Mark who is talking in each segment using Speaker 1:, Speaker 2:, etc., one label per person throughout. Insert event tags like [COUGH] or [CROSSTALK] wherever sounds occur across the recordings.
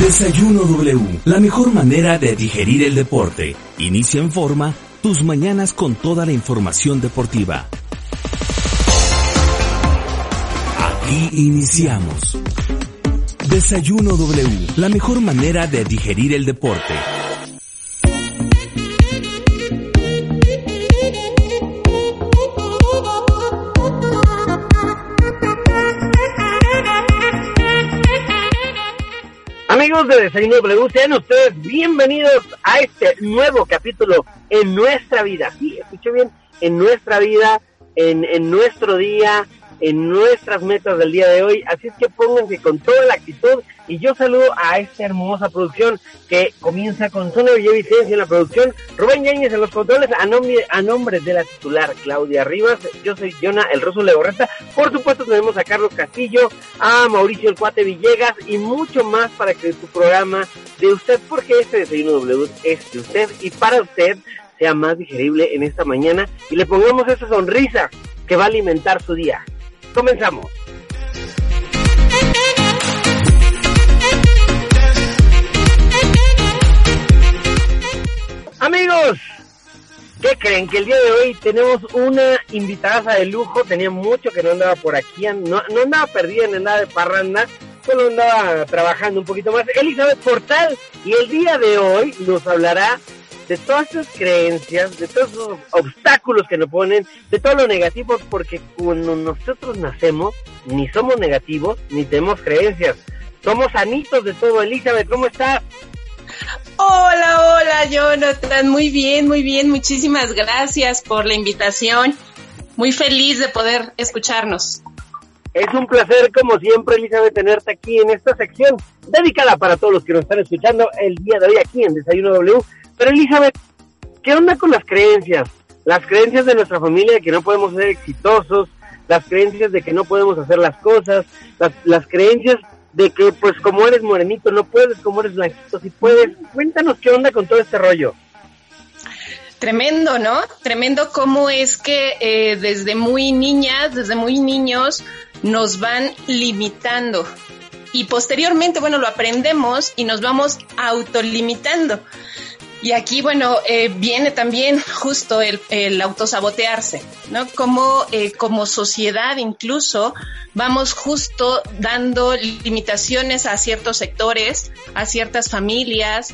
Speaker 1: Desayuno W, la mejor manera de digerir el deporte. Inicia en forma tus mañanas con toda la información deportiva. Aquí iniciamos. Desayuno W, la mejor manera de digerir el deporte.
Speaker 2: Amigos de Desayuno W, sean ustedes bienvenidos a este nuevo capítulo en nuestra vida. Sí, escuché bien, en nuestra vida, en, en nuestro día, en nuestras metas del día de hoy. Así es que pónganse con toda la actitud y yo saludo a esta hermosa producción que comienza con Sonia Villavicencia en la producción, Rubén Yáñez en los controles, a nombre, a nombre de la titular Claudia Rivas, yo soy Jonah El Rosso Legorreta, por supuesto tenemos a Carlos Castillo, a Mauricio El Cuate Villegas y mucho más para que tu programa de usted, porque este desayuno W es de usted y para usted sea más digerible en esta mañana y le pongamos esa sonrisa que va a alimentar su día. Comenzamos. Amigos, ¿qué creen? Que el día de hoy tenemos una invitada de lujo. Tenía mucho que no andaba por aquí, no, no andaba perdida en nada de parranda, solo andaba trabajando un poquito más. Elizabeth Portal, y el día de hoy nos hablará de todas esas creencias, de todos esos obstáculos que nos ponen, de todo lo negativo, porque cuando nosotros nacemos, ni somos negativos, ni tenemos creencias. Somos sanitos de todo. Elizabeth, ¿cómo estás?
Speaker 3: Hola, hola, Jonathan. Muy bien, muy bien. Muchísimas gracias por la invitación. Muy feliz de poder escucharnos.
Speaker 2: Es un placer, como siempre, Elizabeth, tenerte aquí en esta sección dedicada para todos los que nos están escuchando el día de hoy aquí en Desayuno W. Pero, Elizabeth, ¿qué onda con las creencias? Las creencias de nuestra familia de que no podemos ser exitosos, las creencias de que no podemos hacer las cosas, las, las creencias de que pues como eres morenito no puedes, como eres blanquito si puedes. Cuéntanos qué onda con todo este rollo.
Speaker 3: Tremendo, ¿no? Tremendo cómo es que eh, desde muy niñas, desde muy niños, nos van limitando. Y posteriormente, bueno, lo aprendemos y nos vamos autolimitando. Y aquí, bueno, eh, viene también justo el, el autosabotearse, ¿no? Como, eh, como sociedad incluso vamos justo dando limitaciones a ciertos sectores, a ciertas familias,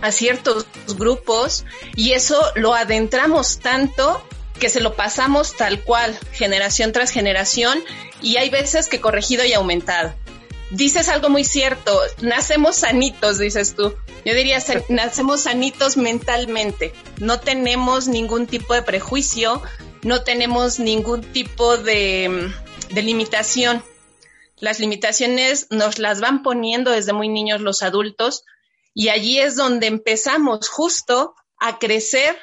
Speaker 3: a ciertos grupos, y eso lo adentramos tanto que se lo pasamos tal cual, generación tras generación, y hay veces que corregido y aumentado dices algo muy cierto, nacemos sanitos, dices tú. Yo diría, [LAUGHS] nacemos sanitos mentalmente, no tenemos ningún tipo de prejuicio, no tenemos ningún tipo de, de limitación. Las limitaciones nos las van poniendo desde muy niños los adultos y allí es donde empezamos justo a crecer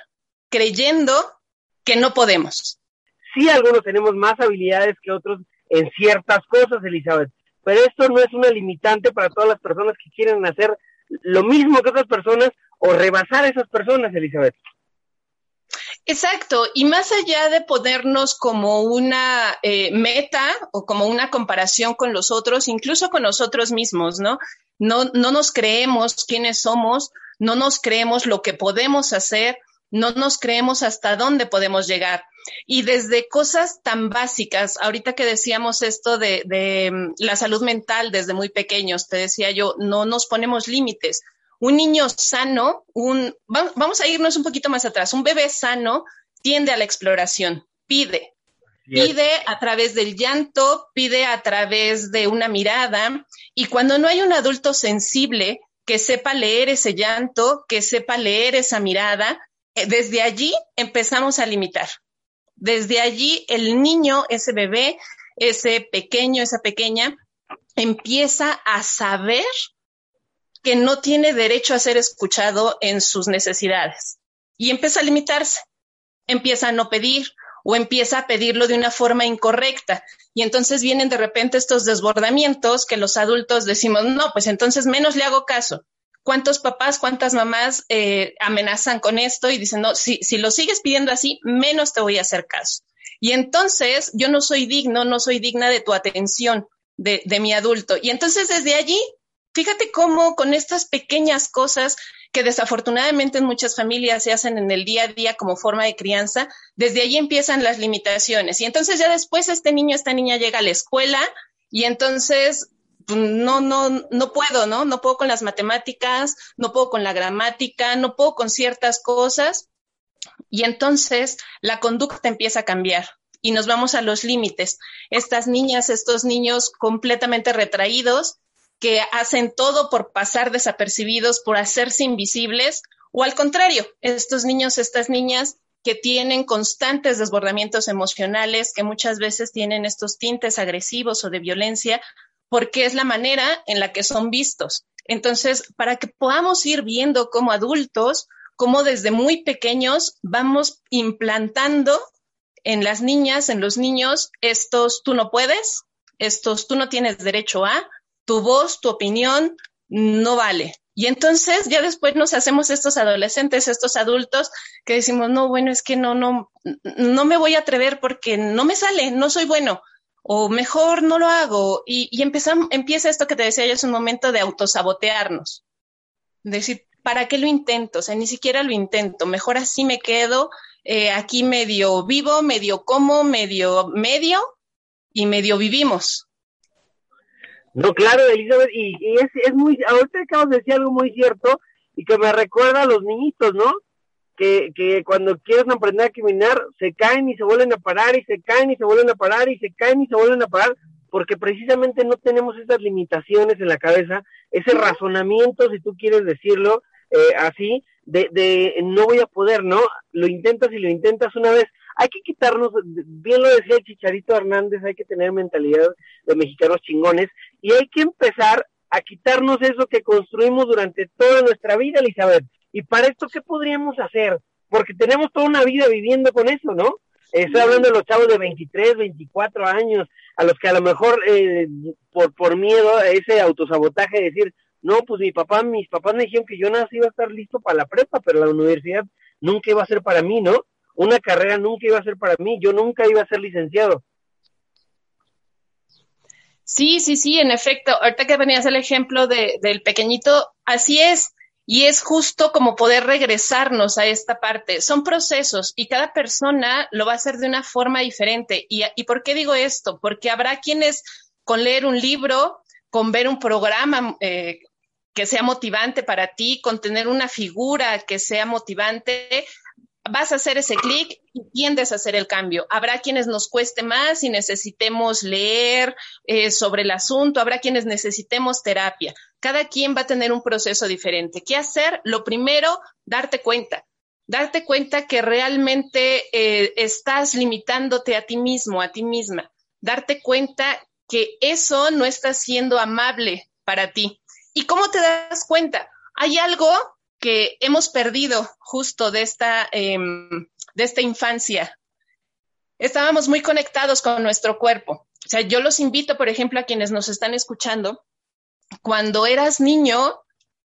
Speaker 3: creyendo que no podemos.
Speaker 2: Sí, algunos tenemos más habilidades que otros en ciertas cosas, Elizabeth, pero esto no es una limitante para todas las personas que quieren hacer lo mismo que otras personas o rebasar a esas personas, Elizabeth.
Speaker 3: Exacto, y más allá de ponernos como una eh, meta o como una comparación con los otros, incluso con nosotros mismos, ¿no? No, no nos creemos quiénes somos, no nos creemos lo que podemos hacer, no nos creemos hasta dónde podemos llegar. Y desde cosas tan básicas, ahorita que decíamos esto de, de mm, la salud mental desde muy pequeños, te decía yo, no nos ponemos límites. Un niño sano, un, vamos a irnos un poquito más atrás, un bebé sano tiende a la exploración, pide, pide a través del llanto, pide a través de una mirada, y cuando no hay un adulto sensible que sepa leer ese llanto, que sepa leer esa mirada, eh, desde allí empezamos a limitar. Desde allí el niño, ese bebé, ese pequeño, esa pequeña, empieza a saber que no tiene derecho a ser escuchado en sus necesidades y empieza a limitarse, empieza a no pedir o empieza a pedirlo de una forma incorrecta. Y entonces vienen de repente estos desbordamientos que los adultos decimos, no, pues entonces menos le hago caso cuántos papás, cuántas mamás eh, amenazan con esto y dicen, no, si, si lo sigues pidiendo así, menos te voy a hacer caso. Y entonces yo no soy digno, no soy digna de tu atención, de, de mi adulto. Y entonces desde allí fíjate cómo con estas pequeñas cosas que desafortunadamente en muchas familias se hacen en el día a día como forma de crianza, desde ahí empiezan las limitaciones. Y entonces ya después este niño, esta niña llega a la escuela y entonces no, no, no puedo, ¿no? No puedo con las matemáticas, no puedo con la gramática, no puedo con ciertas cosas. Y entonces la conducta empieza a cambiar y nos vamos a los límites. Estas niñas, estos niños completamente retraídos, que hacen todo por pasar desapercibidos, por hacerse invisibles, o al contrario, estos niños, estas niñas que tienen constantes desbordamientos emocionales, que muchas veces tienen estos tintes agresivos o de violencia, porque es la manera en la que son vistos. Entonces, para que podamos ir viendo como adultos, cómo desde muy pequeños vamos implantando en las niñas, en los niños, estos tú no puedes, estos tú no tienes derecho a, tu voz, tu opinión no vale. Y entonces ya después nos hacemos estos adolescentes, estos adultos que decimos, no, bueno, es que no, no, no me voy a atrever porque no me sale, no soy bueno, o mejor no lo hago. Y, y empieza esto que te decía yo es un momento de autosabotearnos. Decir, ¿para qué lo intento? O sea, ni siquiera lo intento, mejor así me quedo, eh, aquí medio vivo, medio como, medio medio y medio vivimos.
Speaker 2: No, claro, Elizabeth, y, es, es muy, ahorita acabas de decir algo muy cierto y que me recuerda a los niñitos, ¿no? Que, que cuando quieren aprender a caminar, se caen y se vuelven a parar y se caen y se vuelven a parar y se caen y se vuelven a parar, porque precisamente no tenemos esas limitaciones en la cabeza, ese razonamiento, si tú quieres decirlo eh, así, de, de no voy a poder, ¿no? Lo intentas y lo intentas una vez, hay que quitarnos, bien lo decía el Chicharito Hernández, hay que tener mentalidad de mexicanos chingones y hay que empezar a quitarnos eso que construimos durante toda nuestra vida, Elizabeth. Y para esto, ¿qué podríamos hacer? Porque tenemos toda una vida viviendo con eso, ¿no? Estoy hablando de los chavos de 23, 24 años, a los que a lo mejor eh, por, por miedo a ese autosabotaje de decir, no, pues mi papá, mis papás me dijeron que yo nada iba a estar listo para la prepa, pero la universidad nunca iba a ser para mí, ¿no? una carrera nunca iba a ser para mí, yo nunca iba a ser licenciado.
Speaker 3: Sí, sí, sí, en efecto. Ahorita que venías el ejemplo de, del pequeñito, así es. Y es justo como poder regresarnos a esta parte. Son procesos y cada persona lo va a hacer de una forma diferente. ¿Y, por qué digo esto? Porque habrá quienes con leer un libro, con ver un programa eh, que sea motivante para ti, con tener una figura que sea motivante, vas a hacer ese clic y tiendes a hacer el cambio. Habrá quienes nos cueste más y necesitemos leer eh, sobre el asunto, habrá quienes necesitemos terapia. Cada quien va a tener un proceso diferente. ¿Qué hacer? Lo primero, darte cuenta. Darte cuenta que realmente eh, estás limitándote a ti mismo, a ti misma. Darte cuenta que eso no está siendo amable para ti. ¿Y cómo te das cuenta? Hay algo que hemos perdido justo de esta, em, de esta infancia. Estábamos muy conectados con nuestro cuerpo. O sea, yo los invito, por ejemplo, a quienes nos están escuchando, cuando eras niño,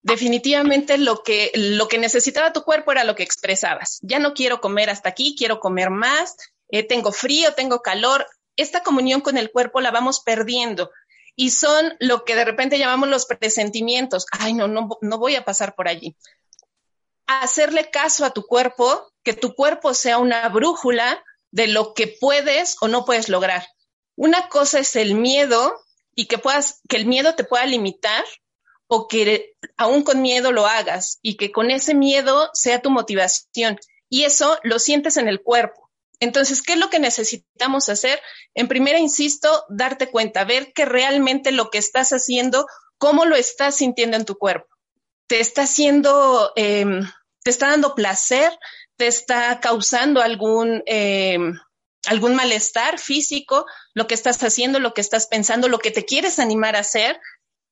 Speaker 3: definitivamente lo que, lo que necesitaba tu cuerpo era lo que expresabas. Ya no quiero comer hasta aquí, quiero comer más, eh, tengo frío, tengo calor. Esta comunión con el cuerpo la vamos perdiendo y son lo que de repente llamamos los presentimientos. Ay, no, no, no voy a pasar por allí. Hacerle caso a tu cuerpo, que tu cuerpo sea una brújula de lo que puedes o no puedes lograr. Una cosa es el miedo y que puedas, que el miedo te pueda limitar o que aún con miedo lo hagas y que con ese miedo sea tu motivación. Y eso lo sientes en el cuerpo. Entonces, ¿qué es lo que necesitamos hacer? En primera, insisto, darte cuenta, ver que realmente lo que estás haciendo, cómo lo estás sintiendo en tu cuerpo. ¿Te está haciendo, em, te está dando placer? ¿Te está causando algún, em, algún malestar físico? Lo que estás haciendo, lo que estás pensando, lo que te quieres animar a hacer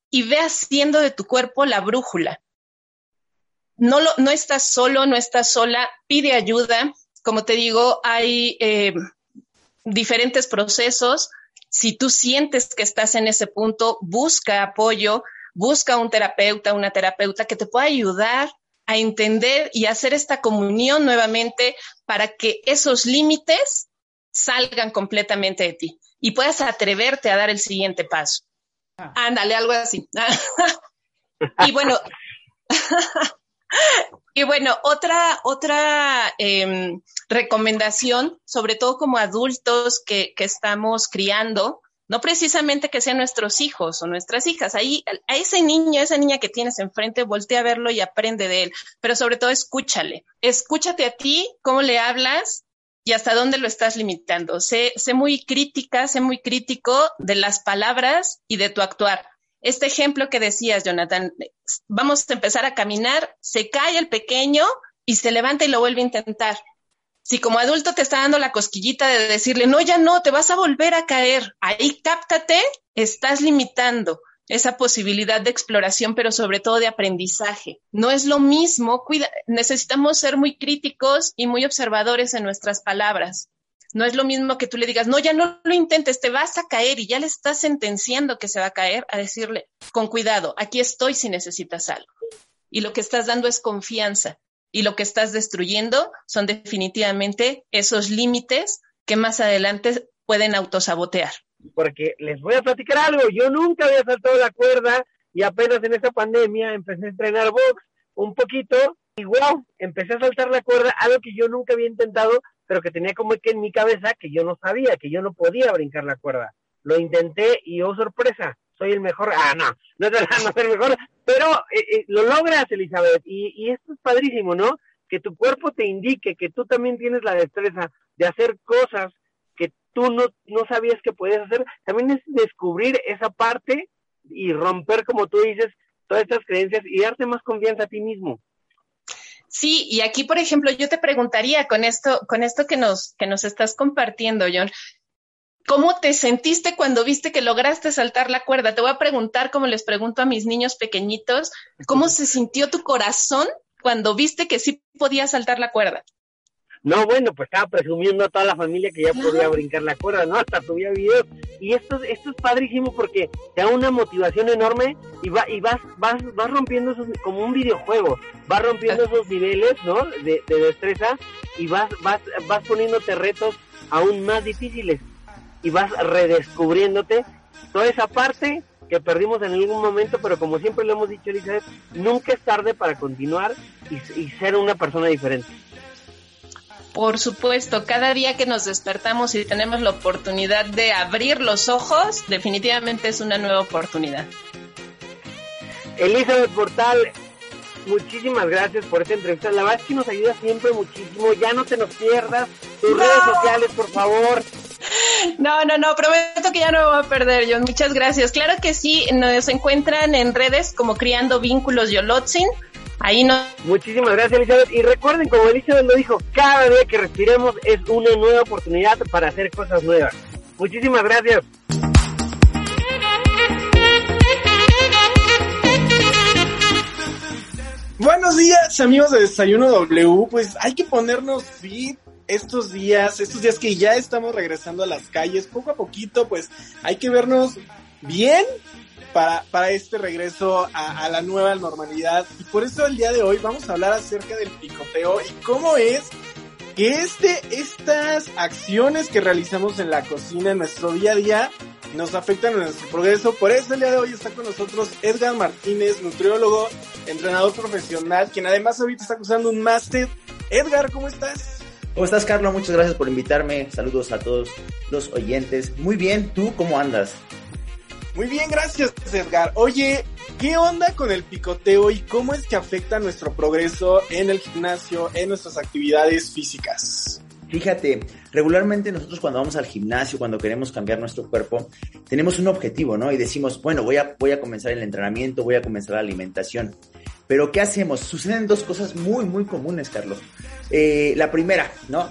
Speaker 3: y ve haciendo de tu cuerpo la brújula. No, lo, no estás solo, no estás sola, pide ayuda, como te digo, hay eh, diferentes procesos. Si tú sientes que estás en ese punto, busca apoyo, busca un terapeuta, una terapeuta que te pueda ayudar a entender y hacer esta comunión nuevamente para que esos límites salgan completamente de ti y puedas atreverte a dar el siguiente paso. Ah. Ándale, algo así. [LAUGHS] Y bueno, [LAUGHS] y bueno, otra, otra em, recomendación, sobre todo como adultos que, que, estamos criando, no precisamente que sean nuestros hijos o nuestras hijas, ahí a ese niño, a esa niña que tienes enfrente, voltea a verlo y aprende de él, pero sobre todo escúchale, escúchate a ti, cómo le hablas y hasta dónde lo estás limitando. Sé, sé muy crítica, sé muy crítico de las palabras y de tu actuar este ejemplo que decías, Jonathan, vamos a empezar a caminar, se cae el pequeño y se levanta y lo vuelve a intentar. Si como adulto te está dando la cosquillita de decirle, no, ya no, te vas a volver a caer, ahí cáptate, estás limitando esa posibilidad de exploración, pero sobre todo de aprendizaje. No es lo mismo, necesitamos ser muy críticos y muy observadores en nuestras palabras. No es lo mismo que tú le digas, no, ya no lo intentes, te vas a caer y ya le estás sentenciando que se va a caer, a decirle, con cuidado, aquí estoy si necesitas algo. Y lo que estás dando es confianza. Y lo que estás destruyendo son definitivamente esos límites que más adelante pueden autosabotear.
Speaker 2: Porque les voy a platicar algo, yo nunca había saltado la cuerda y apenas en esa pandemia empecé a entrenar box un poquito y wow, empecé a saltar la cuerda, algo que yo nunca había intentado pero que tenía como que en mi cabeza que yo no sabía, que yo no podía brincar la cuerda. Lo intenté y oh sorpresa, soy el mejor. Ah, no, no verdad, [LAUGHS] no soy el mejor, pero eh, eh, lo logras, Elizabeth, y, y esto es padrísimo, ¿no? Que tu cuerpo te indique que tú también tienes la destreza de hacer cosas tú no, no sabías que podías hacer. También es descubrir esa parte y romper, como tú dices, todas estas creencias y darte más confianza a ti mismo.
Speaker 3: Sí, y aquí, por ejemplo, yo te preguntaría con esto, con esto que nos, que nos estás compartiendo, John, ¿cómo te sentiste cuando viste que lograste saltar la cuerda? Te voy a preguntar, como les pregunto a mis niños pequeñitos, ¿cómo se sintió tu corazón cuando viste que sí podías saltar la cuerda?
Speaker 2: No, bueno, pues estaba presumiendo a toda la familia que ya podía brincar la cuerda, ¿no? Hasta subía videos. Y esto, esto es padrísimo porque te da una motivación enorme y, va, y vas, vas, vas rompiendo esos, como un videojuego, vas rompiendo esos niveles, ¿no? De, de destreza y vas, vas, vas poniéndote retos aún más difíciles y vas redescubriéndote toda esa parte que perdimos en algún momento, pero como siempre lo hemos dicho, Elizabeth, nunca es tarde para continuar y, y ser una persona diferente.
Speaker 3: Por supuesto, cada día que nos despertamos y tenemos la oportunidad de abrir los ojos, definitivamente es una nueva oportunidad.
Speaker 2: Elizabeth Portal, muchísimas gracias por esta entrevista. La verdad es que nos ayuda siempre muchísimo. Ya no te nos pierdas. Tus redes sociales, por favor.
Speaker 3: No, no, no, prometo que ya no me voy a perder, John. Muchas gracias. Claro que sí, nos encuentran en redes como Criando Vínculos Yolotzin Ahí no.
Speaker 2: Muchísimas gracias, Elizabeth. Y recuerden, como Elizabeth lo dijo, cada día que respiremos es una nueva oportunidad para hacer cosas nuevas. Muchísimas gracias.
Speaker 4: Buenos días, amigos de Desayuno W. Pues hay que ponernos fit estos días, estos días que ya estamos regresando a las calles, poco a poquito, pues hay que vernos bien para, para este regreso a, a, la nueva normalidad. Y por eso el día de hoy vamos a hablar acerca del picoteo y cómo es que este, estas acciones que realizamos en la cocina, en nuestro día a día, nos afectan en nuestro progreso. Por eso el día de hoy está con nosotros Edgar Martínez, nutriólogo, entrenador profesional, quien además ahorita está cursando un máster. Edgar, ¿cómo estás?
Speaker 5: ¿Cómo estás, Carlos? Muchas gracias por invitarme. Saludos a todos los oyentes. Muy bien, ¿tú cómo andas?
Speaker 4: Muy bien, gracias Edgar. Oye, ¿qué onda con el picoteo y cómo es que afecta nuestro progreso en el gimnasio, en nuestras actividades físicas?
Speaker 5: Fíjate, regularmente nosotros cuando vamos al gimnasio, cuando queremos cambiar nuestro cuerpo, tenemos un objetivo, ¿no? Y decimos, bueno, voy a, voy a comenzar el entrenamiento, voy a comenzar la alimentación. Pero ¿qué hacemos? Suceden dos cosas muy, muy comunes, Carlos. Eh, la primera, ¿no?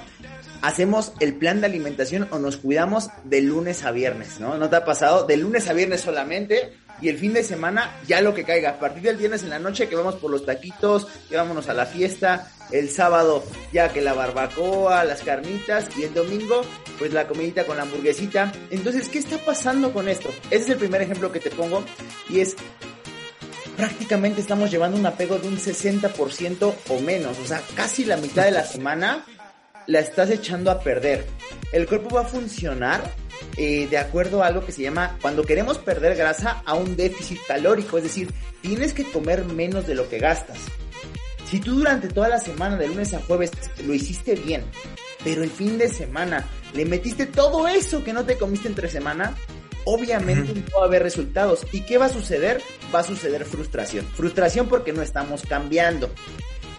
Speaker 5: Hacemos el plan de alimentación o nos cuidamos de lunes a viernes, ¿no? ¿No te ha pasado? De lunes a viernes solamente y el fin de semana ya lo que caiga. A partir del viernes en la noche que vamos por los taquitos, que vámonos a la fiesta, el sábado ya que la barbacoa, las carnitas y el domingo pues la comidita con la hamburguesita. Entonces, ¿qué está pasando con esto? Ese es el primer ejemplo que te pongo y es prácticamente estamos llevando un apego de un 60% o menos, o sea, casi la mitad de la semana la estás echando a perder. El cuerpo va a funcionar eh, de acuerdo a algo que se llama, cuando queremos perder grasa, a un déficit calórico, es decir, tienes que comer menos de lo que gastas. Si tú durante toda la semana, de lunes a jueves, lo hiciste bien, pero el fin de semana le metiste todo eso que no te comiste entre semana, obviamente no va a haber resultados. ¿Y qué va a suceder? Va a suceder frustración. Frustración porque no estamos cambiando.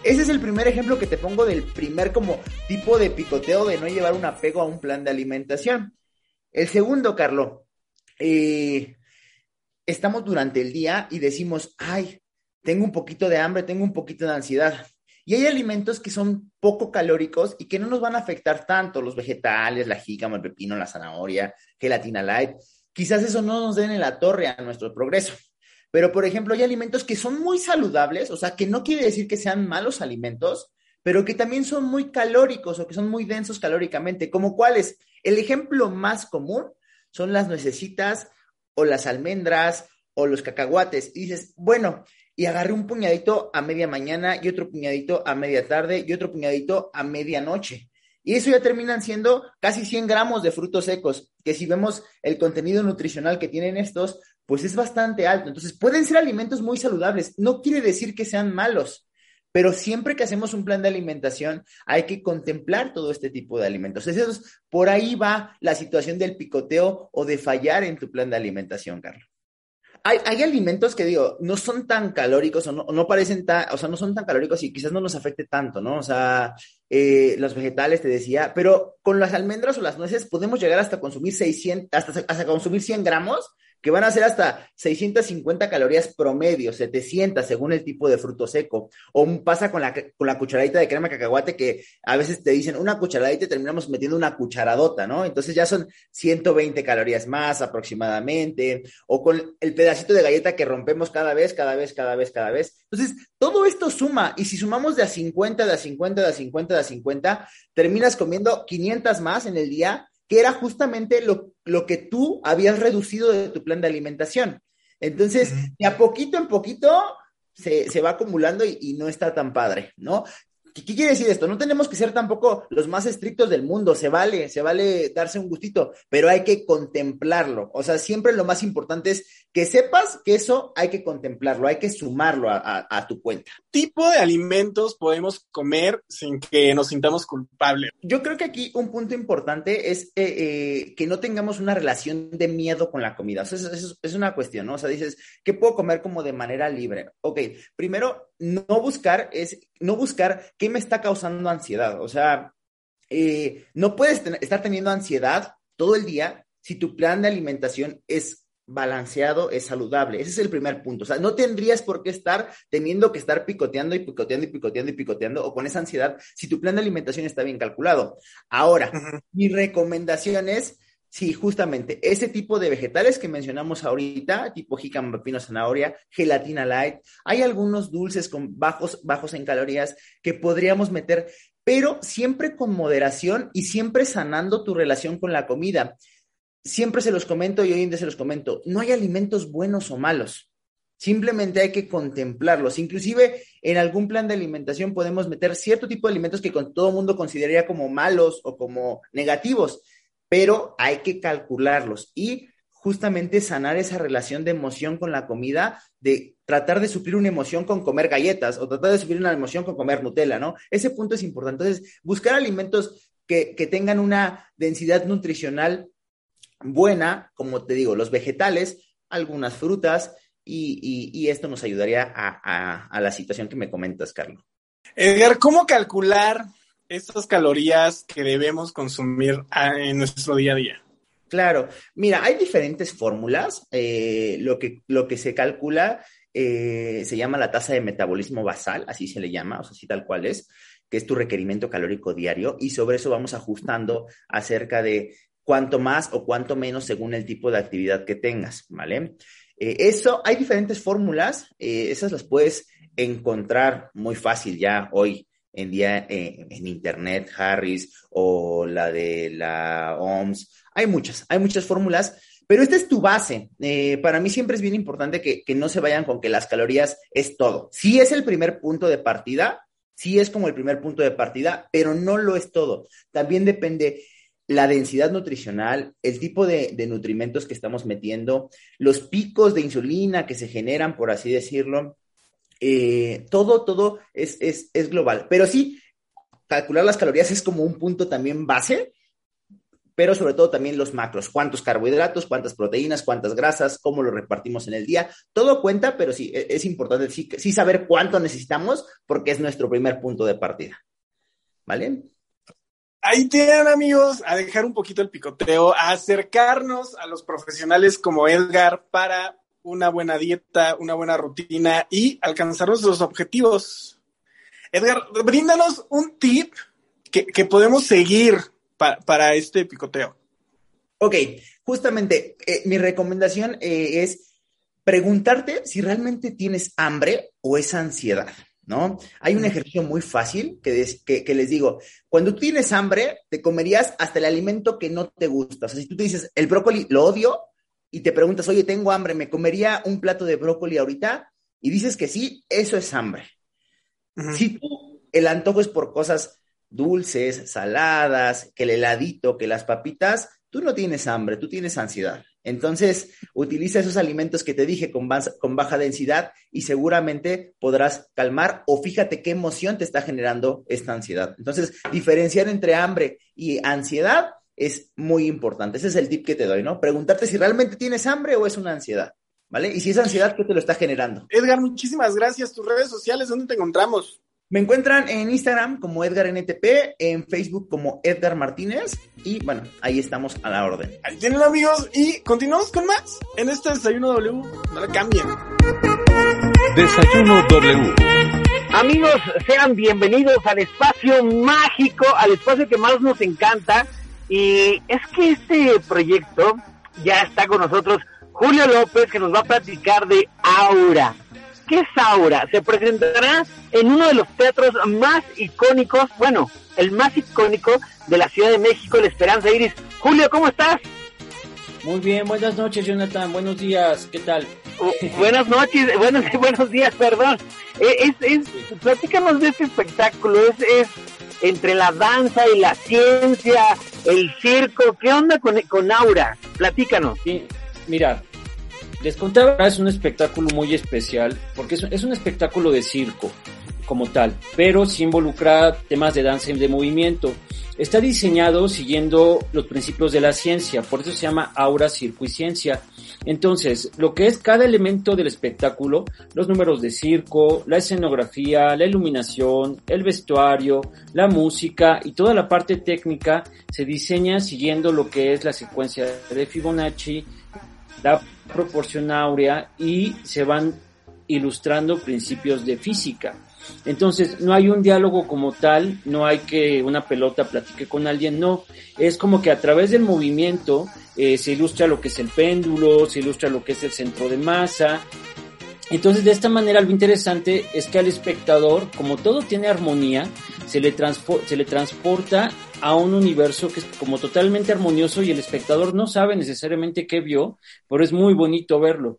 Speaker 5: Ese es el primer ejemplo que te pongo del primer como tipo de picoteo de no llevar un apego a un plan de alimentación. El segundo, Carlos, eh, estamos durante el día y decimos, ay, tengo un poquito de hambre, tengo un poquito de ansiedad. Y hay alimentos que son poco calóricos y que no nos van a afectar tanto, los vegetales, la jícama, el pepino, la zanahoria, gelatina light. Quizás eso no nos den en la torre a nuestro progreso. Pero, por ejemplo, hay alimentos que son muy saludables, o sea, que no quiere decir que sean malos alimentos, pero que también son muy calóricos o que son muy densos calóricamente, como cuáles. El ejemplo más común son las nuecesitas o las almendras o los cacahuates. Y dices, bueno, y agarré un puñadito a media mañana y otro puñadito a media tarde y otro puñadito a medianoche. Y eso ya terminan siendo casi 100 gramos de frutos secos, que si vemos el contenido nutricional que tienen estos, pues es bastante alto. Entonces, pueden ser alimentos muy saludables. No quiere decir que sean malos, pero siempre que hacemos un plan de alimentación, hay que contemplar todo este tipo de alimentos. Entonces, por ahí va la situación del picoteo o de fallar en tu plan de alimentación, Carlos. Hay, hay, alimentos que digo, no son tan calóricos o no, no, parecen tan, o sea, no son tan calóricos y quizás no nos afecte tanto, ¿no? O sea, eh, los vegetales, te decía, pero con las almendras o las nueces podemos llegar hasta consumir 600, hasta, hasta consumir 100 gramos que van a ser hasta 650 calorías promedio, 700 según el tipo de fruto seco. O pasa con la, con la cucharadita de crema cacahuate que a veces te dicen una cucharadita y terminamos metiendo una cucharadota, ¿no? Entonces ya son 120 calorías más aproximadamente. O con el pedacito de galleta que rompemos cada vez, cada vez, cada vez, cada vez. Entonces, todo esto suma. Y si sumamos de a 50, de a 50, de a 50, de a 50, terminas comiendo 500 más en el día que era justamente lo, lo que tú habías reducido de tu plan de alimentación. Entonces, de a poquito en poquito se, se va acumulando y, y, no está tan padre, ¿no? ¿Qué, quiere decir esto? No tenemos que ser tampoco los más estrictos del mundo, se vale, se vale darse un gustito, pero hay que contemplarlo. O sea, siempre lo más importante es que sepas que eso hay que contemplarlo, hay que sumarlo a, a, a tu cuenta.
Speaker 4: ¿Qué tipo de alimentos podemos comer sin que nos sintamos culpables?
Speaker 5: Yo creo que aquí un punto importante es eh, eh, que no tengamos una relación de miedo con la comida. O sea, es, es, es una cuestión, ¿no? O sea, dices, ¿qué puedo comer como de manera libre? Ok, primero, no buscar es, no buscar qué me está causando ansiedad. O sea, eh, no puedes ten estar teniendo ansiedad todo el día si tu plan de alimentación es balanceado, es saludable. Ese es el primer punto. O sea, no tendrías por qué estar teniendo que estar picoteando y picoteando y picoteando y picoteando o con esa ansiedad si tu plan de alimentación está bien calculado. Ahora, uh -huh. mi recomendación es, sí, justamente, ese tipo de vegetales que mencionamos ahorita, tipo jícama, pepino, zanahoria, gelatina light, hay algunos dulces con bajos, bajos en calorías que podríamos meter, pero siempre con moderación y siempre sanando tu relación con la comida siempre se los comento y hoy en día se los comento, no hay alimentos buenos o malos. Simplemente hay que contemplarlos. Inclusive en algún plan de alimentación podemos meter cierto tipo de alimentos que con todo mundo consideraría como malos o como negativos, pero hay que calcularlos y justamente sanar esa relación de emoción con la comida, de tratar de suplir una emoción con comer galletas o tratar de suplir una emoción con comer Nutella, ¿no? Ese punto es importante. Entonces, buscar alimentos que, que tengan una densidad nutricional buena, como te digo, los vegetales, algunas frutas, y, y, esto nos ayudaría a, a, a, la situación que me comentas, Carlos.
Speaker 4: Edgar, ¿cómo calcular estas calorías que debemos consumir en nuestro día a día?
Speaker 5: Claro, mira, hay diferentes fórmulas. Eh, lo, que, lo que se calcula eh, se llama la tasa de metabolismo basal, así se le llama, o sea, así tal cual es, que es tu requerimiento calórico diario, y sobre eso vamos ajustando acerca de cuánto más o cuánto menos según el tipo de actividad que tengas, ¿vale? Eh, eso, hay diferentes fórmulas, esas las puedes encontrar muy fácil ya hoy en día eh, en internet, Harris o la de la OMS, hay muchas, hay muchas fórmulas, pero esta es tu base. Eh, para mí siempre es bien importante que, que no se vayan con que las calorías es todo. Sí es el primer punto de partida, sí es como el primer punto de partida, pero no lo es todo. También depende la densidad nutricional, el tipo de, de, nutrimentos que estamos metiendo, los picos de insulina que se generan, por así decirlo, eh, todo, todo es, es, es, global. Pero sí, calcular las calorías es como un punto también base, pero sobre todo también los macros, cuántos carbohidratos, cuántas proteínas, cuántas grasas, cómo lo repartimos en el día, todo cuenta, pero sí, e, es importante sí, sí saber cuánto necesitamos porque es nuestro primer punto de partida. ¿Vale?
Speaker 4: Ahí tienen amigos a dejar un poquito el picoteo, a acercarnos a los profesionales como Edgar para una buena dieta, una buena rutina y alcanzar nuestros objetivos. Edgar, bríndanos un tip que, que podemos seguir pa, para este picoteo.
Speaker 5: Ok, justamente eh, mi recomendación eh, es preguntarte si realmente tienes hambre o es ansiedad. ¿no? Hay un ejercicio muy fácil que, que, que, les digo, cuando tienes hambre, te comerías hasta el alimento que no te gusta. O sea, si tú te dices, el brócoli lo odio, y te preguntas, oye, tengo hambre, ¿me comería un plato de brócoli ahorita? Y dices que sí, eso es hambre. Uh -huh. Si tú, el antojo es por cosas dulces, saladas, que el heladito, que las papitas, tú no tienes hambre, tú tienes ansiedad. Entonces, utiliza esos alimentos que te dije con, con, baja densidad y seguramente podrás calmar o fíjate qué emoción te está generando esta ansiedad. Entonces, diferenciar entre hambre y ansiedad es muy importante. Ese es el tip que te doy, ¿no? Preguntarte si realmente tienes hambre o es una ansiedad, ¿vale? Y si es ansiedad, ¿qué te lo está generando?
Speaker 4: Edgar, muchísimas gracias. Tus redes sociales, ¿dónde te encontramos?
Speaker 5: Me encuentran en Instagram como Edgar NTP, en Facebook como Edgar Martínez y bueno, ahí estamos a la orden.
Speaker 4: Ahí tienen amigos y continuamos con más en este Desayuno W. No la cambien.
Speaker 1: Desayuno W.
Speaker 2: Amigos, sean bienvenidos al espacio mágico, al espacio que más nos encanta. Y es que este proyecto ya está con nosotros Julio López, que nos va a platicar de Aura. ¿Qué es Aura? Se presentará en uno de los teatros más icónicos, bueno, el más icónico de la Ciudad de México, la Esperanza Iris. Julio, ¿cómo estás?
Speaker 6: Muy bien, buenas noches, Jonathan. Buenos días, ¿qué tal?
Speaker 2: Buenas noches, [LAUGHS] buenos, buenos días, perdón. Es, es, platícanos de este espectáculo, es, es entre la danza y la ciencia, el circo, ¿qué onda con, con Aura? Platícanos.
Speaker 6: Sí, mira, les es un espectáculo muy especial, porque es, es un espectáculo de circo como tal, pero sí involucra temas de danza y de movimiento. Está diseñado siguiendo los principios de la ciencia, por eso se llama Aura, Circo y Ciencia. Entonces, lo que es cada elemento del espectáculo, los números de circo, la escenografía, la iluminación, el vestuario, la música y toda la parte técnica se diseña siguiendo lo que es la secuencia de Fibonacci, la proporción áurea y se van ilustrando principios de física. Entonces, no hay un diálogo como tal, no hay que una pelota platique con alguien, no. Es como que a través del movimiento eh, se ilustra lo que es el péndulo, se ilustra lo que es el centro de masa. Entonces, de esta manera, lo interesante es que al espectador, como todo tiene armonía, se le, se le transporta a un universo que es como totalmente armonioso y el espectador no sabe necesariamente qué vio, pero es muy bonito verlo.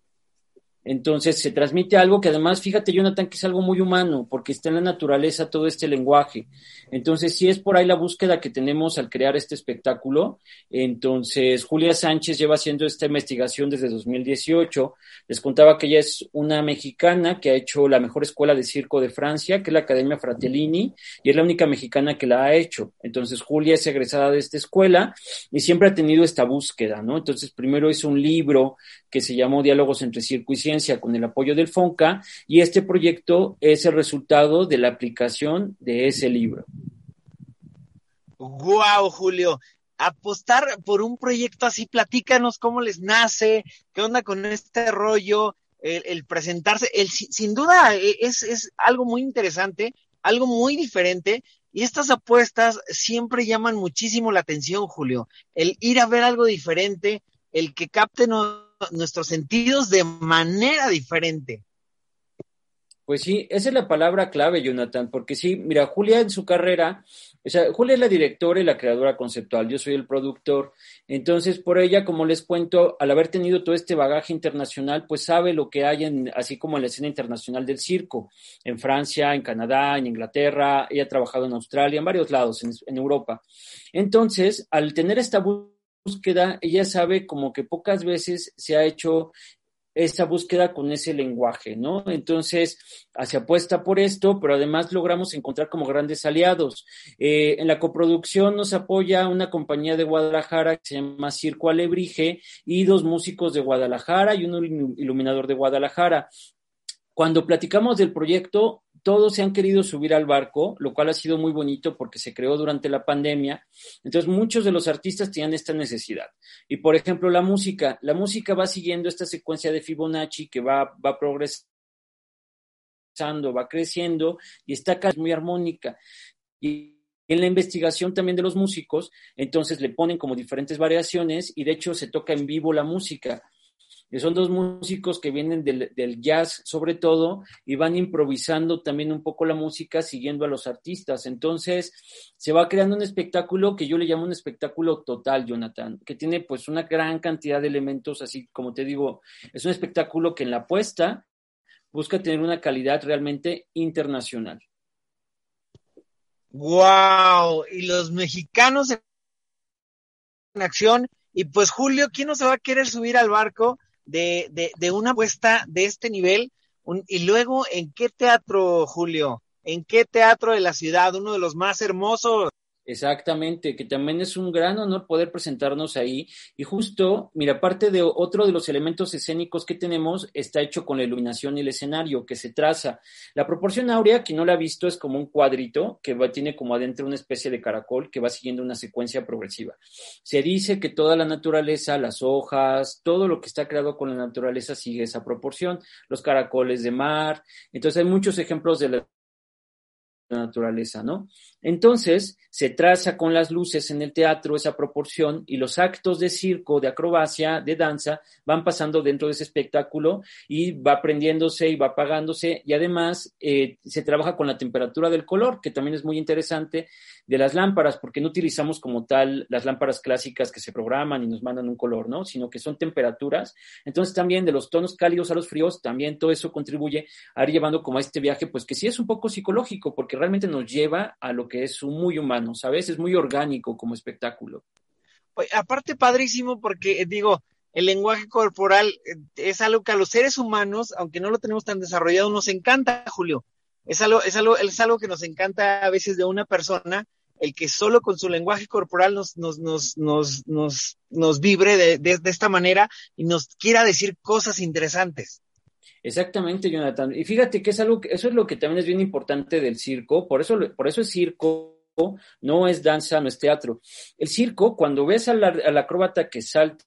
Speaker 6: Entonces se transmite algo que además, fíjate Jonathan, que es algo muy humano, porque está en la naturaleza todo este lenguaje. Entonces, si es por ahí la búsqueda que tenemos al crear este espectáculo, entonces Julia Sánchez lleva haciendo esta investigación desde 2018. Les contaba que ella es una mexicana que ha hecho la mejor escuela de circo de Francia, que es la Academia Fratellini, y es la única mexicana que la ha hecho. Entonces, Julia es egresada de esta escuela y siempre ha tenido esta búsqueda, ¿no? Entonces, primero hizo un libro que se llamó Diálogos entre Circo y Ciencia con el apoyo del FONCA y este proyecto es el resultado de la aplicación de ese libro.
Speaker 7: Wow, Julio. Apostar por un proyecto así, platícanos cómo les nace, qué onda con este rollo, el, el presentarse, el, sin duda es, es algo muy interesante, algo muy diferente, y estas apuestas siempre llaman muchísimo la atención, Julio. El ir a ver algo diferente, el que capte no, nuestros sentidos de manera diferente.
Speaker 6: Pues sí, esa es la palabra clave, Jonathan, porque sí, mira, Julia en su carrera, o sea, Julia es la directora y la creadora conceptual, yo soy el productor, entonces por ella, como les cuento, al haber tenido todo este bagaje internacional, pues sabe lo que hay en, así como en la escena internacional del circo, en Francia, en Canadá, en Inglaterra, ella ha trabajado en Australia, en varios lados, en, Europa. Entonces, al tener esta ella sabe como que pocas veces se ha hecho esa búsqueda con ese lenguaje, ¿no? Entonces, se apuesta por esto, pero además logramos encontrar como grandes aliados. Eh, en la coproducción nos apoya una compañía de Guadalajara que se llama Circo Alebrije y dos músicos de Guadalajara y un iluminador de Guadalajara. Cuando platicamos del proyecto, todos se han querido subir al barco, lo cual ha sido muy bonito porque se creó durante la pandemia. Entonces, muchos de los artistas tenían esta necesidad. Y, por ejemplo, la música. La música va siguiendo esta secuencia de Fibonacci que va, va progresando, va creciendo y está muy armónica. Y en la investigación también de los músicos, entonces le ponen como diferentes variaciones y de hecho se toca en vivo la música son dos músicos que vienen del, jazz sobre todo y van improvisando también un poco la música siguiendo a los artistas. Entonces se va creando un espectáculo que yo le llamo un espectáculo total, Jonathan, que tiene pues una gran cantidad de elementos, así como te digo, es un espectáculo que en la apuesta busca tener una calidad realmente internacional.
Speaker 7: ¡Wow! Y los mexicanos en acción. Y pues Julio, ¿quién no se va a querer subir al barco de, de, de una apuesta de este nivel. y luego, ¿en qué teatro, Julio? ¿En qué teatro de la ciudad? Uno de los más hermosos.
Speaker 6: Exactamente, que también es un gran honor poder presentarnos ahí. Y justo, mira, aparte de otro de los elementos escénicos que tenemos, está hecho con la iluminación y el escenario que se traza. La proporción áurea, quien no la ha visto, es como un cuadrito que va, tiene como adentro una especie de caracol que va siguiendo una secuencia progresiva. Se dice que toda la naturaleza, las hojas, todo lo que está creado con la naturaleza sigue esa proporción, los caracoles de mar. Entonces hay muchos ejemplos de la naturaleza, ¿no? Entonces, se traza con las luces en el teatro esa proporción y los actos de circo, de acrobacia, de danza, van pasando dentro de ese espectáculo y va prendiéndose y va apagándose y además eh, se trabaja con la temperatura del color, que también es muy interesante, de las lámparas, porque no utilizamos como tal las lámparas clásicas que se programan y nos mandan un color, ¿no? Sino que son temperaturas. Entonces también de los tonos cálidos a los fríos, también todo eso contribuye a ir llevando como a este viaje, pues que sí es un poco psicológico, porque realmente nos lleva a lo que es muy humano, ¿sabes? Es muy orgánico como espectáculo.
Speaker 7: aparte, padrísimo, porque eh, digo, el lenguaje corporal eh, es algo que a los seres humanos, aunque no lo tenemos tan desarrollado, nos encanta, Julio. Es algo, es algo, es algo que nos encanta a veces de una persona, el que solo con su lenguaje corporal nos, nos, nos, nos, nos, nos vibre de, esta manera y nos quiera decir cosas interesantes.
Speaker 6: Exactamente, Jonathan. Y fíjate que es algo, eso es lo que también es bien importante del circo, por eso, por eso es circo, no es danza, no es teatro. El circo, cuando ves al, al acróbata que salta,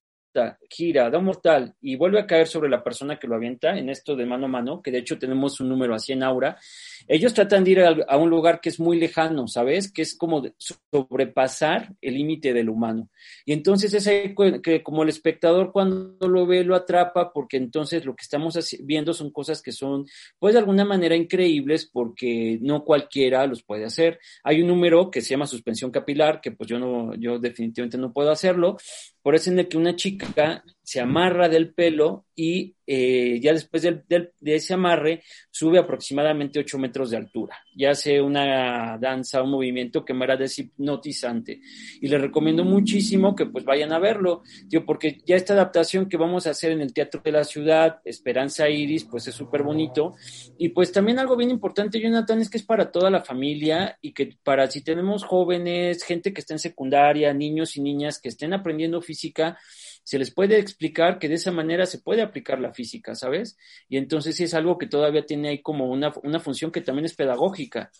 Speaker 6: gira, da un mortal y vuelve a caer sobre la persona que lo avienta, en esto de mano a mano, que de hecho tenemos un número así en aura, ellos tratan de ir a, un lugar que es muy lejano, ¿sabes? Que es como sobrepasar el límite del humano. Y entonces es que como el espectador cuando lo ve lo atrapa, porque entonces lo que estamos viendo son cosas que son, pues de alguna manera increíbles, porque no cualquiera los puede hacer. Hay un número que se llama suspensión capilar, que pues yo no, yo definitivamente no puedo hacerlo, por eso en el que una chica se amarra del pelo y eh, ya después del, de ese amarre sube aproximadamente 8 metros de altura. Ya hace una danza, un movimiento que me era deshipnotizante. Y les recomiendo muchísimo que pues vayan a verlo, tío, porque ya esta adaptación que vamos a hacer en el Teatro de la Ciudad, Esperanza Iris, pues es súper bonito. Y pues también algo bien importante, Jonathan, es que es para toda la familia y que para si tenemos jóvenes, gente que está en secundaria, niños y niñas que estén aprendiendo física, se les puede explicar que de esa manera se puede aplicar la física, ¿sabes? Y entonces es algo que todavía tiene ahí como una, una función que también es pedagógica.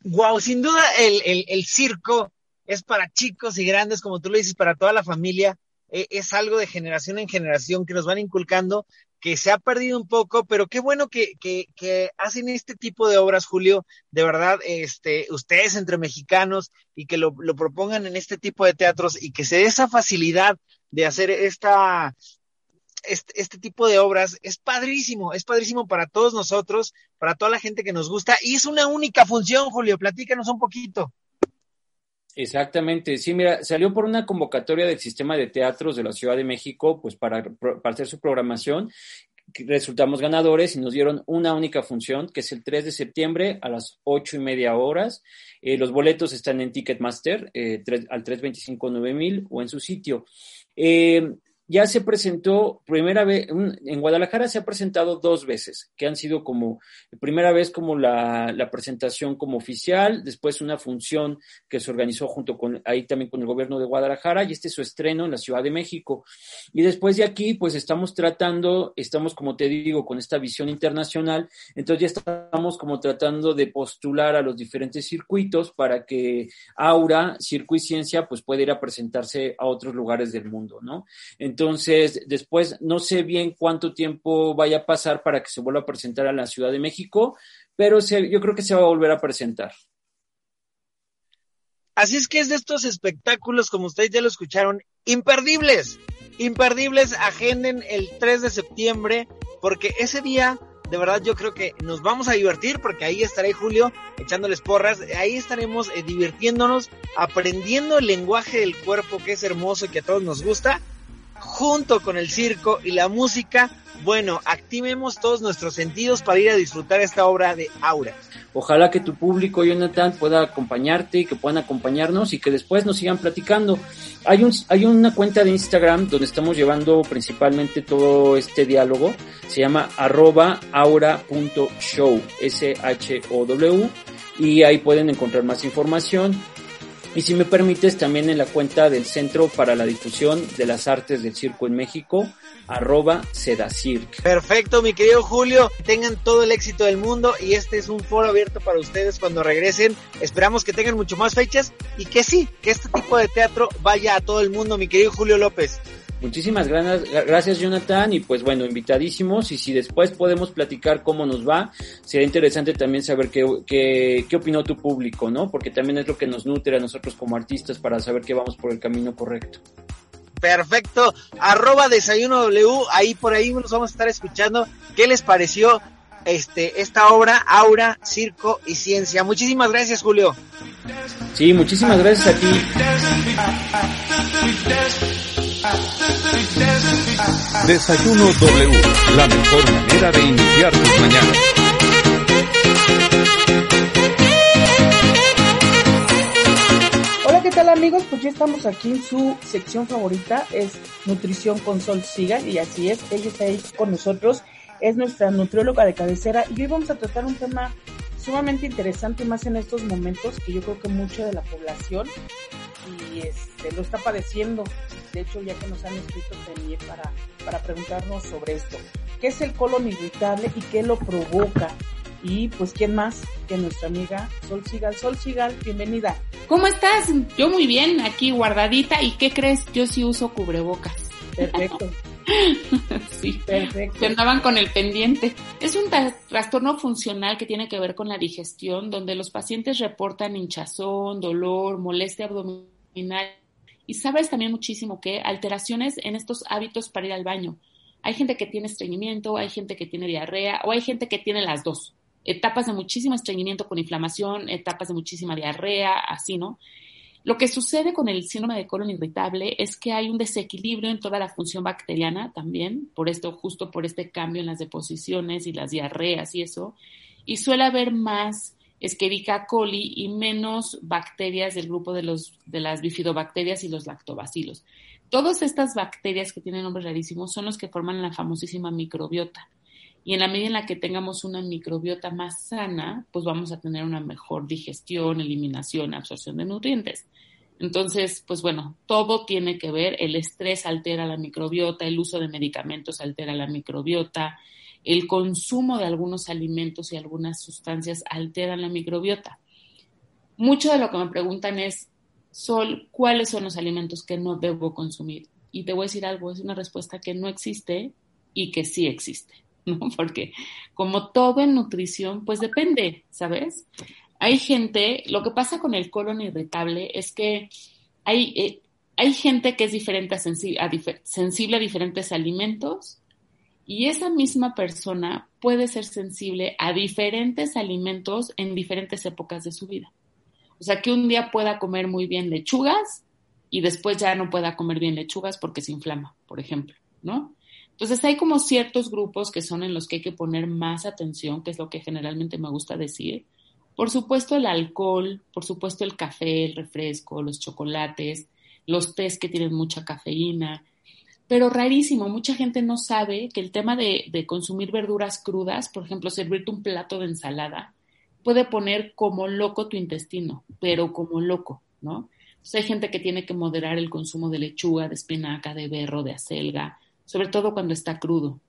Speaker 7: Wow, sin duda el, el, circo es para chicos y grandes, como tú lo dices, para toda la familia. E, es algo de generación en generación que nos van inculcando que se ha perdido un poco, pero qué bueno que, que, que, hacen este tipo de obras, Julio, de verdad, este, ustedes entre mexicanos y que lo, lo propongan en este tipo de teatros y que se dé esa facilidad de hacer esta, este, este, tipo de obras es padrísimo, es padrísimo para todos nosotros, para toda la gente que nos gusta, y es una única función, Julio, platícanos un poquito.
Speaker 6: Exactamente, sí, mira, salió por una convocatoria del sistema de teatros de la Ciudad de México, pues para, hacer su programación, resultamos ganadores y nos dieron una única función, que es el 3 de septiembre a las 8 y media horas. Eh, los boletos están en Ticketmaster eh, 3, al 325 9000 o en su sitio. Eh, ya se presentó primera vez, en Guadalajara se ha presentado dos veces, que han sido como, primera vez como la, la, presentación como oficial, después una función que se organizó junto con, ahí también con el gobierno de Guadalajara, y este es su estreno en la Ciudad de México. Y después de aquí, pues estamos tratando, estamos como te digo, con esta visión internacional, entonces ya estamos como tratando de postular a los diferentes circuitos para que Aura, Circo y Ciencia, pues pueda ir a presentarse a otros lugares del mundo, ¿no? Entonces, entonces, después no sé bien cuánto tiempo vaya a pasar para que se vuelva a presentar a la Ciudad de México, pero se, yo creo que se va a volver a presentar.
Speaker 7: Así es que es de estos espectáculos, como ustedes ya lo escucharon, imperdibles, imperdibles, agenden el 3 de septiembre, porque ese día, de verdad, yo creo que nos vamos a divertir, porque ahí estaré Julio echándoles porras, ahí estaremos eh, divirtiéndonos, aprendiendo el lenguaje del cuerpo, que es hermoso y que a todos nos gusta, junto con el circo y la música, bueno, activemos todos nuestros sentidos para ir a disfrutar esta obra de Aura.
Speaker 6: Ojalá que tu público, Jonathan, pueda acompañarte que puedan acompañarnos y que después nos sigan platicando. Hay, un, hay una cuenta de Instagram donde estamos llevando principalmente todo este diálogo. Se llama arroba aura.show, S-H-O-W, y ahí pueden encontrar más información. Y si me permites, también en la cuenta del Centro para la Difusión de las Artes del Circo en México, arroba Sedacirc.
Speaker 7: Perfecto, mi querido Julio. Tengan todo el éxito del mundo y este es un foro abierto para ustedes cuando regresen. Esperamos que tengan mucho más fechas y que sí, que este tipo de teatro vaya a todo el mundo, mi querido Julio López.
Speaker 6: Muchísimas gracias, Jonathan, y pues bueno, invitadísimos, y si después podemos platicar cómo nos va, sería interesante también saber qué, qué, qué opinó tu público, ¿no? Porque también es lo que nos nutre a nosotros como artistas para saber que vamos por el camino correcto.
Speaker 7: Perfecto, arroba desayuno W, ahí por ahí nos vamos a estar escuchando qué les pareció este, esta obra, Aura, Circo y Ciencia. Muchísimas gracias, Julio.
Speaker 6: Sí, muchísimas gracias a ti.
Speaker 1: Desayuno W, la mejor manera de iniciar tus mañanas.
Speaker 8: Hola, ¿qué tal amigos? Pues ya estamos aquí en su sección favorita, es Nutrición con Sol Sigan, y así es, ella está ahí con nosotros, es nuestra nutrióloga de cabecera, y hoy vamos a tratar un tema sumamente interesante, más en estos momentos, que yo creo que mucha de la población y este, lo está padeciendo. De hecho, ya que nos han escrito también para, para preguntarnos sobre esto. ¿Qué es el colon irritable y qué lo provoca? Y pues, ¿quién más que nuestra amiga Sol Sigal? Sol Sigal, bienvenida.
Speaker 9: ¿Cómo estás? Yo muy bien, aquí guardadita. ¿Y qué crees? Yo sí uso cubrebocas.
Speaker 8: Perfecto. [LAUGHS]
Speaker 9: sí, perfecto. Se andaban con el pendiente. Es un trastorno funcional que tiene que ver con la digestión, donde los pacientes reportan hinchazón, dolor, molestia abdominal y sabes también muchísimo que alteraciones en estos hábitos para ir al baño. Hay gente que tiene estreñimiento, hay gente que tiene diarrea o hay gente que tiene las dos. Etapas de muchísimo estreñimiento con inflamación, etapas de muchísima diarrea, así, ¿no? Lo que sucede con el síndrome de colon irritable es que hay un desequilibrio en toda la función bacteriana también, por esto, justo por este cambio en las deposiciones y las diarreas y eso, y suele haber más Escherichia coli y menos bacterias del grupo de, los, de las bifidobacterias y los lactobacilos. Todas estas bacterias que tienen nombres rarísimos son los que forman la famosísima microbiota. Y en la medida en la que tengamos una microbiota más sana, pues vamos a tener una mejor digestión, eliminación, absorción de nutrientes. Entonces, pues bueno, todo tiene que ver, el estrés altera la microbiota, el uso de medicamentos altera la microbiota, el consumo de algunos alimentos y algunas sustancias alteran la microbiota. Mucho de lo que me preguntan es, Sol, ¿cuáles son los alimentos que no debo consumir? Y te voy a decir algo, es una respuesta que no existe y que sí existe, [LAUGHS] ¿no? Porque como todo en nutrición, pues depende, ¿sabes? Hay gente, lo que pasa con el colon irritable es que hay, eh, hay gente que es diferente a, sensible a diferentes alimentos y esa misma persona puede ser sensible a diferentes alimentos en diferentes épocas de su vida. O sea, que un día pueda comer muy bien lechugas y después ya no pueda comer bien lechugas porque se inflama, por ejemplo, ¿no? Entonces hay como ciertos grupos que son en los que hay que poner más atención, que es lo que generalmente me gusta decir. Por supuesto el alcohol, por supuesto el café, el refresco, los chocolates, los tés que tienen mucha cafeína, pero rarísimo, mucha gente no sabe que el tema de, consumir verduras crudas, por ejemplo, servirte un plato de ensalada, puede poner como loco tu intestino, pero como loco, ¿no? Entonces hay gente que tiene que moderar el consumo de lechuga, de espinaca, de berro, de acelga, sobre todo cuando está crudo.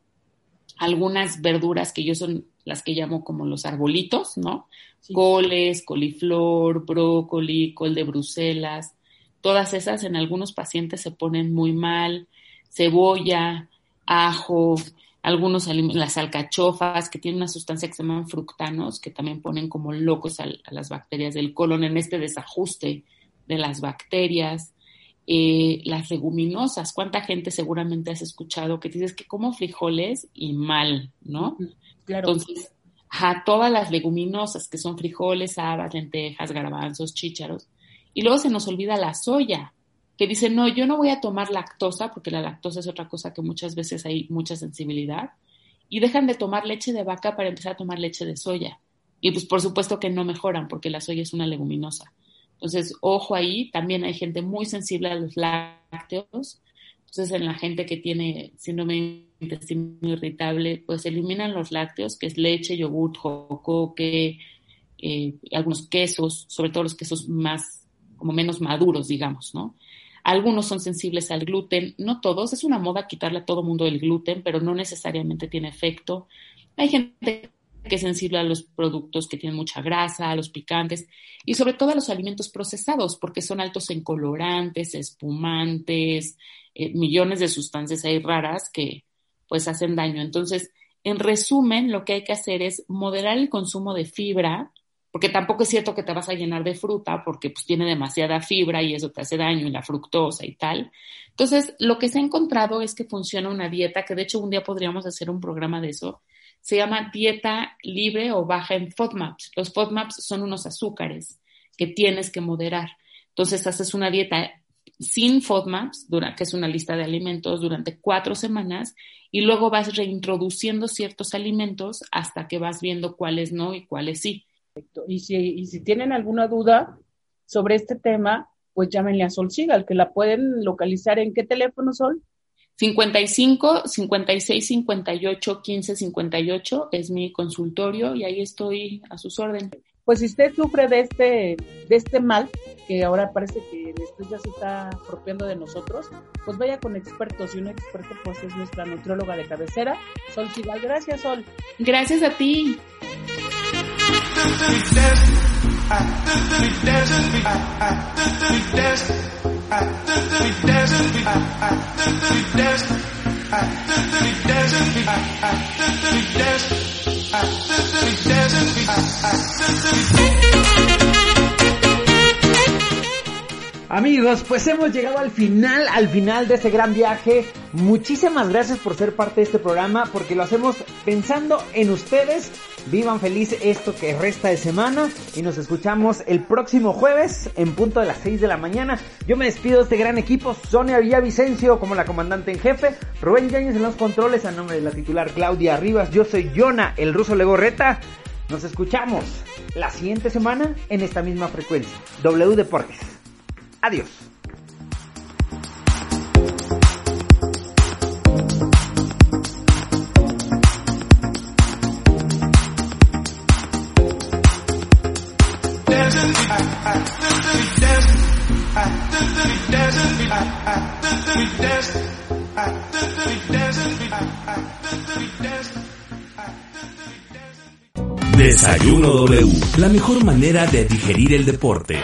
Speaker 9: Algunas verduras que yo son las que llamo como los arbolitos, ¿no? Coles, coliflor, brócoli, col de Bruselas, todas esas en algunos pacientes se ponen muy mal cebolla, ajo, algunos las alcachofas que tienen una sustancia que se llaman fructanos, que también ponen como locos a, las bacterias del colon en este desajuste de las bacterias. Eh, las leguminosas, ¿cuánta gente seguramente has escuchado que dices que como frijoles y mal, ¿no?
Speaker 8: Claro.
Speaker 9: Entonces, a todas las leguminosas que son frijoles, habas, lentejas, garbanzos, chícharos. Y luego se nos olvida la soya que dicen, no, yo no voy a tomar lactosa, porque la lactosa es otra cosa que muchas veces hay mucha sensibilidad, y dejan de tomar leche de vaca para empezar a tomar leche de soya. Y pues por supuesto que no mejoran, porque la soya es una leguminosa. Entonces, ojo ahí, también hay gente muy sensible a los lácteos. Entonces, en la gente que tiene síndrome intestino irritable, pues eliminan los lácteos, que es leche, yogur, jocoque, eh, algunos quesos, sobre todo los quesos más, como menos maduros, digamos, ¿no? Algunos son sensibles al gluten, no todos, es una moda quitarle a todo mundo el gluten, pero no necesariamente tiene efecto. Hay gente que es sensible a los productos que tienen mucha grasa, a los picantes y sobre todo a los alimentos procesados, porque son altos en colorantes, espumantes, eh, millones de sustancias ahí raras que pues hacen daño. Entonces, en resumen, lo que hay que hacer es moderar el consumo de fibra, porque tampoco es cierto que te vas a llenar de fruta porque pues tiene demasiada fibra y eso te hace daño y la fructosa y tal. Entonces, lo que se ha encontrado es que funciona una dieta, que de hecho un día podríamos hacer un programa de eso, se llama dieta libre o baja en FODMAPs. Los FODMAPs son unos azúcares que tienes que moderar. Entonces, haces una dieta sin FODMAPs, que es una lista de alimentos, durante cuatro semanas y luego vas reintroduciendo ciertos alimentos hasta que vas viendo cuáles no y cuáles sí.
Speaker 8: Y si, y si tienen alguna duda sobre este tema, pues llámenle a Sol Sigal, que la pueden localizar en qué teléfono, Sol.
Speaker 9: 55 56 58 15 58 es mi consultorio y ahí estoy a sus órdenes.
Speaker 8: Pues si usted sufre de este, de este mal, que ahora parece que después ya se está apropiando de nosotros, pues vaya con expertos y un experto pues es nuestra nutrióloga de cabecera, Sol Sigal. Gracias, Sol.
Speaker 9: Gracias a ti.
Speaker 10: Amigos, pues hemos llegado al final, al final de este gran viaje. Muchísimas gracias por ser parte de este programa, porque lo hacemos pensando en ustedes. Vivan feliz esto que resta de semana y nos escuchamos el próximo jueves en punto de las 6 de la mañana. Yo me despido de este gran equipo, Sonia Villavicencio como la comandante en jefe, Rubén Yáñez en los controles a nombre de la titular Claudia Rivas, yo soy Yona, el ruso Legorreta. Nos escuchamos la siguiente semana en esta misma frecuencia. W Deportes. Adiós.
Speaker 1: Desayuno W, la mejor manera de digerir el deporte.